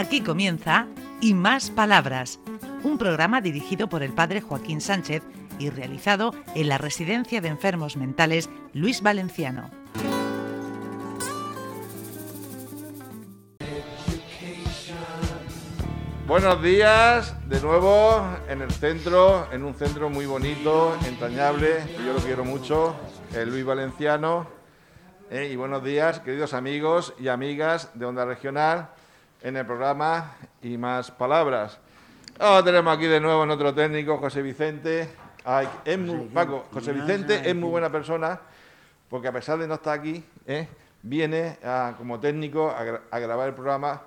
Aquí comienza Y Más Palabras, un programa dirigido por el padre Joaquín Sánchez y realizado en la Residencia de Enfermos Mentales Luis Valenciano. Buenos días, de nuevo en el centro, en un centro muy bonito, entrañable, que yo lo quiero mucho, el Luis Valenciano. Eh, y buenos días, queridos amigos y amigas de Onda Regional, en el programa Y Más Palabras. Ahora tenemos aquí de nuevo nuestro técnico, José Vicente. Ay, es muy, Paco, José Vicente es muy buena persona, porque a pesar de no estar aquí, eh, viene a- como técnico a, gra- a grabar el programa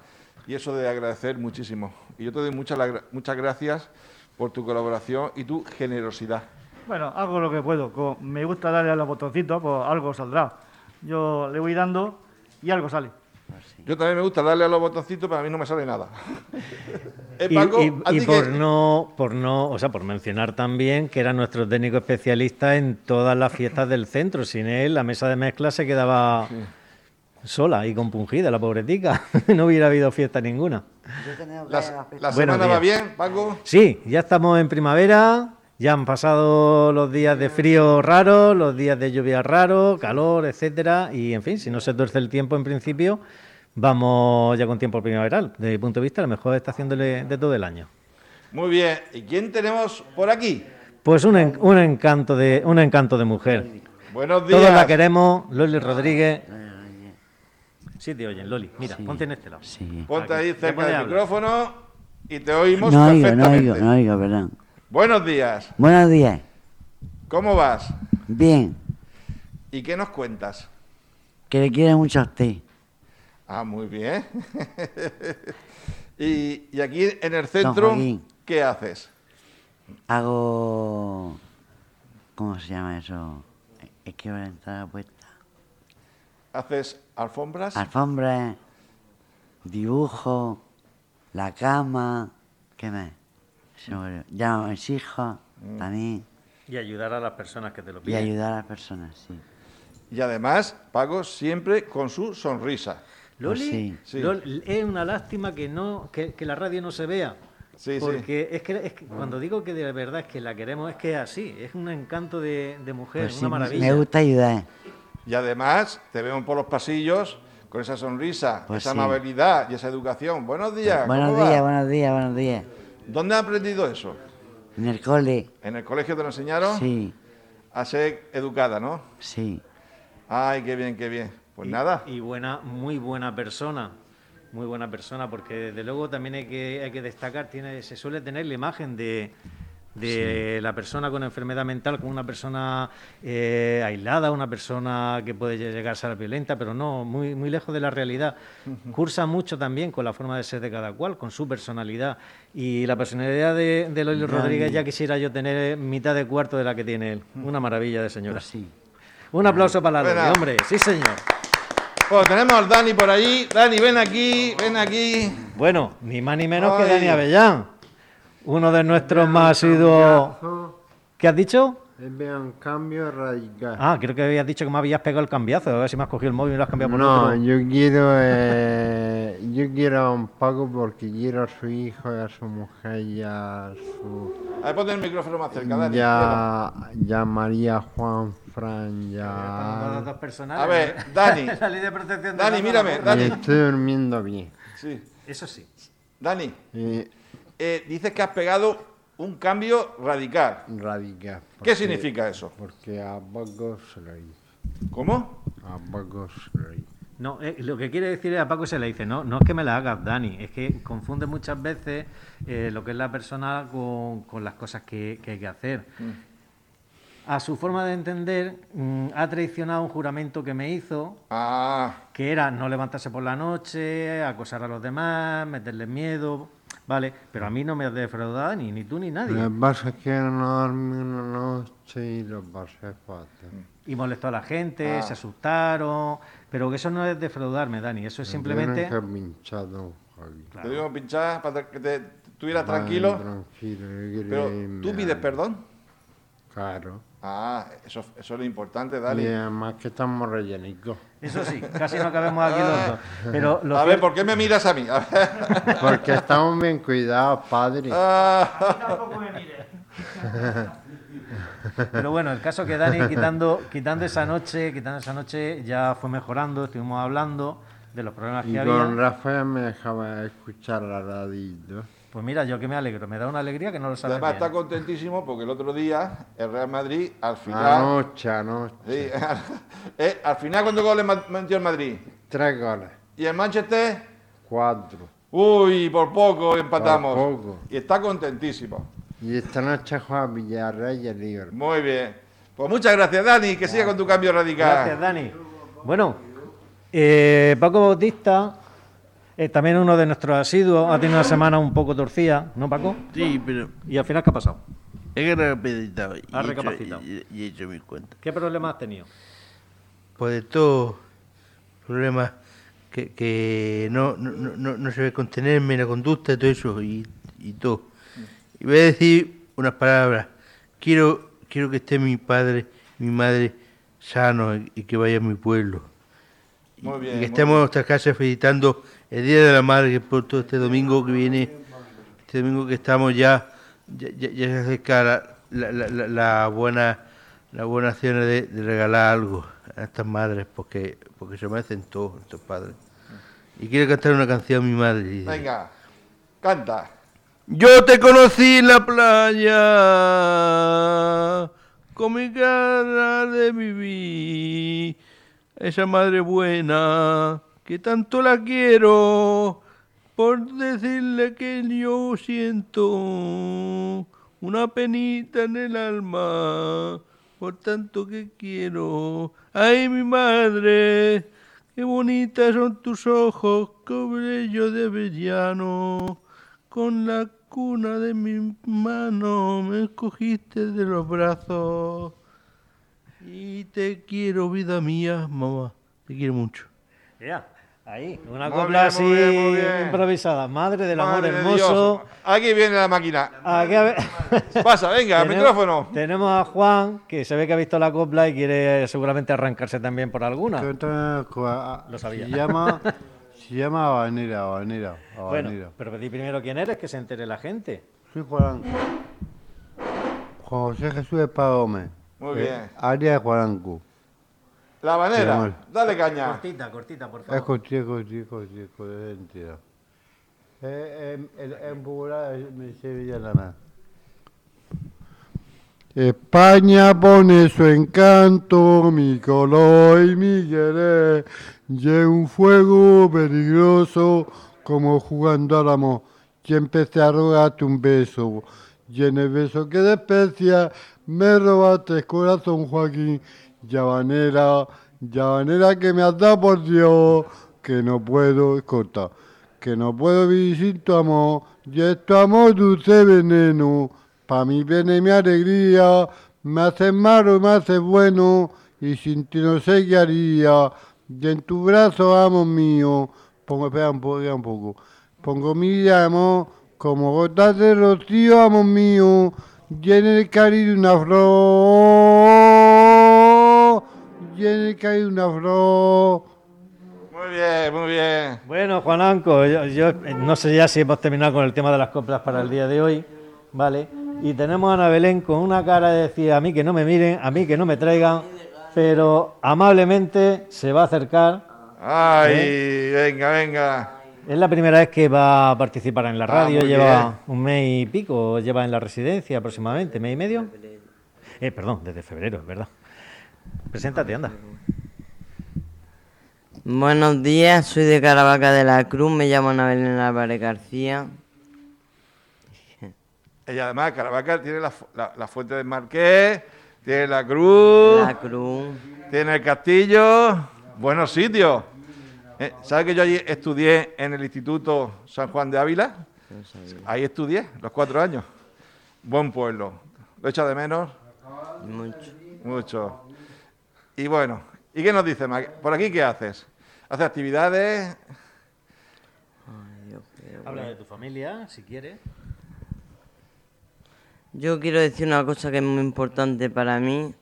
y eso de agradecer muchísimo. Y yo te doy muchas, muchas gracias por tu colaboración y tu generosidad. Bueno, hago lo que puedo. Como me gusta darle a los botoncitos, pues algo saldrá. Yo le voy dando y algo sale. Yo también me gusta darle a los botoncitos, pero a mí no me sale nada. Eh, Y, Paco, y- ¿a y ti por no, por no, o sea, por mencionar también que era nuestro técnico especialista en todas las fiestas del centro. Sin él, la mesa de mezcla se quedaba sola y compungida, la pobretica. no hubiera habido fiesta ninguna. La, la Buenos semana va bien, Paco. Sí, ya estamos en primavera, ya han pasado los días de frío raros, los días de lluvia raros, calor, etcétera, y en fin, si no se tuerce el tiempo en principio, vamos ya con tiempo primaveral. Desde mi punto de vista, la mejor estación de, de todo el año. Muy bien. ¿Y quién tenemos por aquí? Pues un, en- un encanto de un encanto de mujer. Buenos días. Todos la queremos, Loli Rodríguez. Sí, te oyen, Loli. Mira, ponte en este lado. Sí. Ponte ahí cerca del hablar. micrófono y te oímos No oigo, no oigo, no oigo, perdón. Buenos días. Buenos días. ¿Cómo vas? Bien. ¿Y qué nos cuentas? Que le quiere mucho a usted. Ah, muy bien. y, y aquí en el centro. ¿qué haces? Hago... ¿Cómo se llama eso? Es que ahora entrada puesta. ¿Haces alfombras? Alfombra, dibujo, la cama... ¿Qué más? Se me olvidó. Llamo a mis hijos también. Y ayudar a las personas que te lo Y piden. ayudar a las personas, sí. Y además, Paco siempre con su sonrisa. Loli, Pues sí. Sí. Loli, es una lástima que no que, que la radio no se vea. Sí, sí. porque es que, es que cuando digo que de verdad es que la queremos es que es así, es un encanto de, de mujer, Pues sí, una maravilla. me gusta ayudar. Y además, te vemos por los pasillos con esa sonrisa, Pues esa sí. amabilidad y esa educación. Buenos días. Buenos días, buenos días, buenos días. ¿Dónde has aprendido eso? En el cole, ¿En el colegio te lo enseñaron? sí, A ser educada, ¿no? sí. Ay, qué bien, qué bien. Pues Y- nada. Y buena, muy buena persona. Muy buena persona, porque desde luego también hay que, hay que destacar, tiene, se suele tener la imagen de, de la persona con enfermedad mental como una persona eh, aislada, una persona que puede llegar a ser violenta, pero no, muy, muy lejos de la realidad. Cursa mucho también con la forma de ser de cada cual, con su personalidad. Y la personalidad de, de Loli Rodríguez ya quisiera yo tener mitad de cuarto de la que tiene él. Una maravilla de señora. Pues sí. Un aplauso para la hombre. Sí, señor. Pues tenemos al Dani por allí. Dani, ven aquí, ven aquí. Bueno, ni más ni menos que. Dani Avellán, uno de nuestros más asiduos. ¿Qué has dicho? Un cambio radical. Ah, creo que habías dicho que me habías pegado el cambiazo. A ver si me has cogido el móvil y lo has cambiado por no, otro. yo quiero, eh, yo quiero a un Paco porque quiero a su hijo y a su mujer y a su... A ver, ponte el micrófono más cerca, Dani. Ya, ya María Juan Fran, ya... personales. A ver, Dani. la ley de protección de Dani, mírame, Dani. Y estoy durmiendo bien. Sí. Eso sí. Dani, Y eh, dices que has pegado un cambio radical. radical. ¿Qué significa eso? Porque a Paco se lo hice. ¿Cómo? A Paco se lo hice. No, eh, lo que quiere decir a Paco se le dice, no, no es que me la hagas, Dani, es que confunde muchas veces eh, lo que es la persona con, con las cosas que, que hay que hacer. A su forma de entender, mm, ha traicionado un juramento que me hizo, Ah, que era no levantarse por la noche, acosar a los demás, meterles miedo, ¿vale? Pero a mí no me has defraudado ni, ni tú ni nadie. Lo que pasa es que no dormí una noche y lo pasé fatal. Y molestó a la gente, Ah. se asustaron, pero que eso no es defraudarme, Dani, eso es simplemente... Que pinchar, don Javi. te digo pinchar para que te estuvieras tranquilo. Tranquilo, yo Pero tú pides perdón. Claro. Ah, eso, eso es lo importante, Y Dani. además que estamos rellenicos. Eso sí, casi no cabemos aquí los dos. Pero lo A ver, ¿por qué me miras a mí? A ver. Porque estamos bien cuidados, padre. Ah, Pero bueno, el caso que Dani, quitando, quitando esa noche, quitando esa noche, ya fue mejorando, estuvimos hablando de los problemas Y que con había. Rafael me dejaba escuchar la radio. Pues mira, yo que me alegro, me da una alegría que no lo sabes además bien. está contentísimo porque el otro día el Real Madrid al final... Anoche, anoche. Sí, eh, al final, ¿cuántos goles metió el Madrid? Tres goles. ¿Y el Manchester? Cuatro. Uy, por poco empatamos. Por poco. Y está contentísimo. Y esta noche juega Villarreal y el Liverpool. Muy bien. Pues muchas gracias, Dani. Que siga con tu cambio radical. Gracias, Dani. Bueno, eh, Paco Bautista, eh, también uno de nuestros asiduos, ha tenido una semana un poco torcida, ¿no, Paco? Sí, pero Y al final, ¿qué ha pasado? he recapacitado. y Ha he hecho- recapacitado. Y, y he hecho mis cuentas. ¿Qué problemas has tenido? Pues de todo, problemas que, que no, no, no- no, no se ve contenerme la conducta y todo eso, y, y todo. Y voy a decir unas palabras. Quiero, quiero que esté mi padre, mi madre sano y, y que vaya a mi pueblo. Muy bien, Y que estemos en nuestras casas felicitando el Día de la Madre, que por todo este domingo que viene, este domingo que estamos ya, ya, ya- ya se acerca la, la, la- la- la buena la buena acción de, de regalar algo a estas madres, porque, porque se merecen todos estos padres. Y quiero cantar una canción a mi madre. dice, Venga, canta. yo te conocí en la playa, con mi cara de vivir, esa madre buena, que tanto la quiero, por decirle que yo siento una penita en el alma, por tanto que quiero. Ay, mi madre, qué bonitas son tus ojos, qué brillo de avellano. Con la cuna de mi mano me escogiste de los brazos. Y te quiero, vida mía, mamá. Te quiero mucho. Ya, ahí, una Muy copla bien, muy así bien, muy bien. improvisada. Madre del amor Madre hermoso. Dios. Aquí viene la máquina. Aquí a ver- Pasa, venga, Tenemos- micrófono. Tenemos a Juan, que se ve que ha visto la copla y quiere seguramente arrancarse también por alguna. Lo sabía. Se llama, se llama Habanera, Habanera, Bueno, Habanera. pero di primero quién eres, que se entere la gente. Soy Juan. Juan José Jesús Gómez. Muy Eh, bien. Área de Juananco. La manera. Dale caña. Cortita, cortita, por Es favor. contigo, contigo, de entidad. Eh, en popular me sevillana. España pone su encanto, mi color y mi querer. Y es un fuego peligroso, como jugando al amor. Y empecé a rogarte un beso. Y en el beso que desprecia, me robaste el corazón, Joaquín. Llavanera, llavanera que me has dado por Dios, que no puedo, corta, que no puedo vivir sin tu amor. Y es tu amor dulce veneno, pa' mi pena y mi alegría, me haces malo, me haces bueno, y sin ti no sé qué haría. Y en tu brazo, amor mío, pongo, espera un poco, espera un poco, pongo mi amor como gotas de rocío, amor mío, y el cariño una flor, y en el cariño una flor. Muy bien, muy bien. Bueno, Juananco, yo, yo, eh, no sé ya si hemos terminado con el tema de las coplas para el día de hoy, ¿vale? Y tenemos a Ana Belén con una cara de decir a mí que no me miren, a mí que no me traigan, pero amablemente se va a acercar. Ay, ¿Eh? venga, venga. Es la primera vez que va a participar en la Ah, radio, lleva bien. un mes y pico, lleva en la residencia aproximadamente, mes y medio. Eh, perdón, desde febrero, es verdad. Preséntate, anda. Buenos días, soy de Caravaca de la Cruz, me llamo Ana Belén Álvarez García. Ella además, Caravaca tiene la, fu- la- la fuente del Marqués, tiene la cruz, La Cruz. tiene el castillo, buenos sitios. Eh, ¿Sabes que yo allí estudié en el Instituto San Juan de Ávila? Ahí estudié, los cuatro años. Buen pueblo. ¿Lo echa de menos? Mucho. Mucho. Y bueno, ¿y qué nos dice? Ma- ¿Por aquí qué haces? ¿Haces actividades? Habla de tu familia, si quieres. Yo quiero decir una cosa que es muy importante para mí.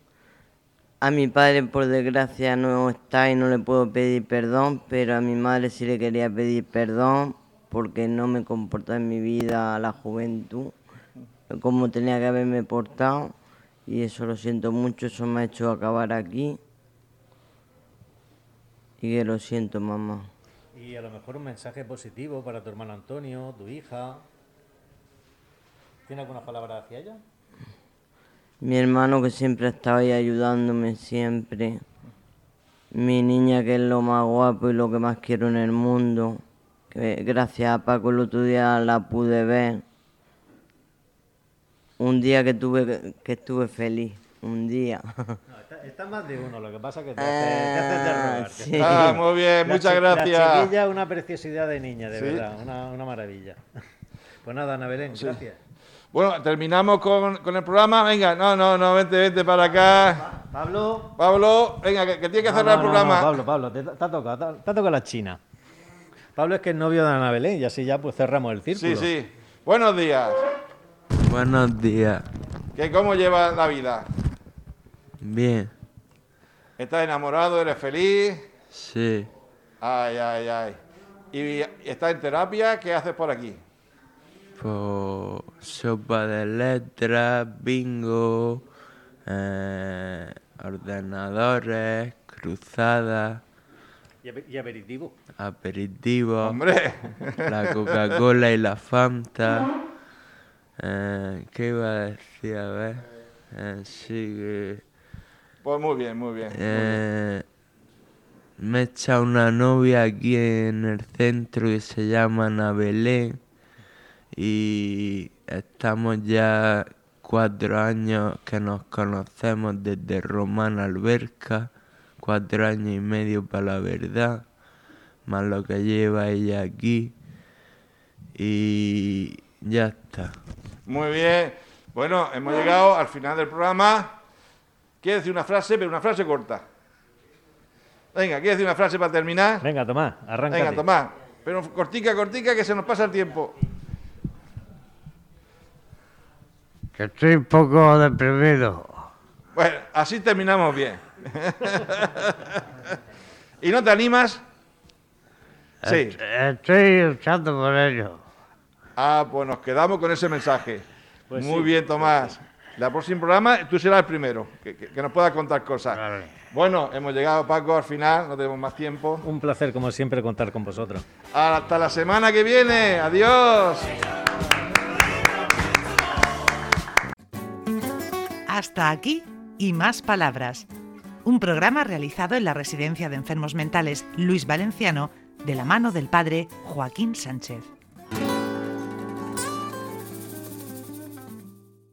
A mi padre, por desgracia, no está y no le puedo pedir perdón, pero a mi madre sí le quería pedir perdón porque no me comportó en mi vida a la juventud como tenía que haberme portado y eso lo siento mucho, eso me ha hecho acabar aquí y que lo siento, mamá. Y a lo mejor un mensaje positivo para tu hermano Antonio, tu hija. ¿Tiene alguna palabra hacia ella? Mi hermano que siempre ha estado ahí ayudándome, siempre. Mi niña que es lo más guapo y lo que más quiero en el mundo. Que gracias a Paco el otro día la pude ver. Un día que tuve que estuve feliz, un día. No, está, está más de uno, lo que pasa que te hace, te hace. Ah, sí. Ah, muy bien, La muchas chi- La gracias. chiquilla, una preciosidad de niña, de Sí. verdad, una, una maravilla. Pues nada, Ana Belén, gracias. Bueno, terminamos con, con el programa. Venga, no, no, no, vente, vente para acá. Pablo. Pablo, venga, que, que tiene que No, cerrar no, el programa. no, Pablo, Pablo, te, te ha tocado, te, ha- te ha tocado la China. Pablo es que es novio de Ana Belén y así ya pues cerramos el círculo. Sí, sí. Buenos días. Buenos días. ¿Qué, ¿Cómo llevas la vida? Bien, ¿Estás enamorado? ¿Eres feliz? sí. Ay, ay, ay. ¿Y estás en terapia? ¿Qué haces por aquí? Pues sopa de letras, bingo, eh, ordenadores, cruzadas, Y, ape- y aperitivo. aperitivos, Hombre, la Coca-Cola y la Fanta. Eh, ¿Qué iba a decir? A ver. Eh, sí que... pues muy bien, muy bien. Eh, me he echado una novia aquí en el centro que se llama Ana Belén y estamos ya cuatro años que nos conocemos desde Romana Alberca, cuatro años y medio para la verdad, más lo que lleva ella aquí y ya está. Muy bien. Bueno, hemos llegado al final del programa. ¿Quieres decir una frase? Pero una frase corta. Venga, ¿quieres decir una frase para terminar? Venga, Tomás, arráncate. Venga, Tomás. Pero cortica, cortica, que se nos pasa el tiempo. Que estoy un poco deprimido. Bueno, así terminamos bien. ¿Y no te animas? Sí. Est- Estoy luchando por ello. Ah, pues nos quedamos con ese mensaje. Pues Muy sí, bien, Tomás. La próxima programa tú serás el primero, que, que- que nos puedas contar cosas. Vale. Bueno, hemos llegado, Paco, al final, no tenemos más tiempo. Un placer, como siempre, contar con vosotros. Hasta la semana que viene. Adiós. Hasta aquí y más palabras. Un programa realizado en la Residencia de Enfermos Mentales Luis Valenciano de la mano del padre Joaquín Sánchez.